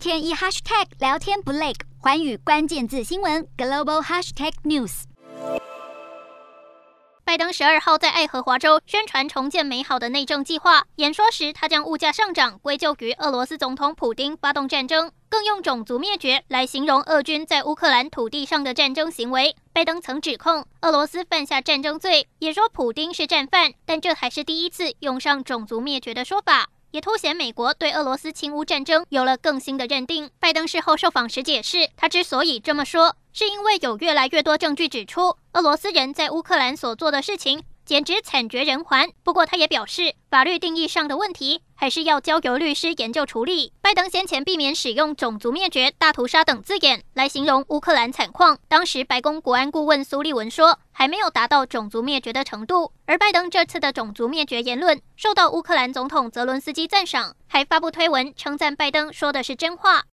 天一 hashtag 聊天不累，寰宇关键字新闻 global hashtag news。拜登十二号在爱荷华州宣传重建美好的内政计划，演说时他将物价上涨归咎于俄罗斯总统普丁发动战争，更用种族灭绝来形容俄军在乌克兰土地上的战争行为。拜登曾指控俄罗斯犯下战争罪，也说普丁是战犯，但这还是第一次用上种族灭绝的说法。也凸显美国对俄罗斯侵乌战争有了更新的认定。拜登事后受访时解释，他之所以这么说，是因为有越来越多证据指出，俄罗斯人在乌克兰所做的事情简直惨绝人寰。不过，他也表示，法律定义上的问题还是要交由律师研究处理。拜登先前避免使用“种族灭绝”“大屠杀”等字眼来形容乌克兰惨况。当时，白宫国安顾问苏利文说，还没有达到种族灭绝的程度。而拜登这次的种族灭绝言论受到乌克兰总统泽伦斯基赞赏，还发布推文称赞拜登说的是真话。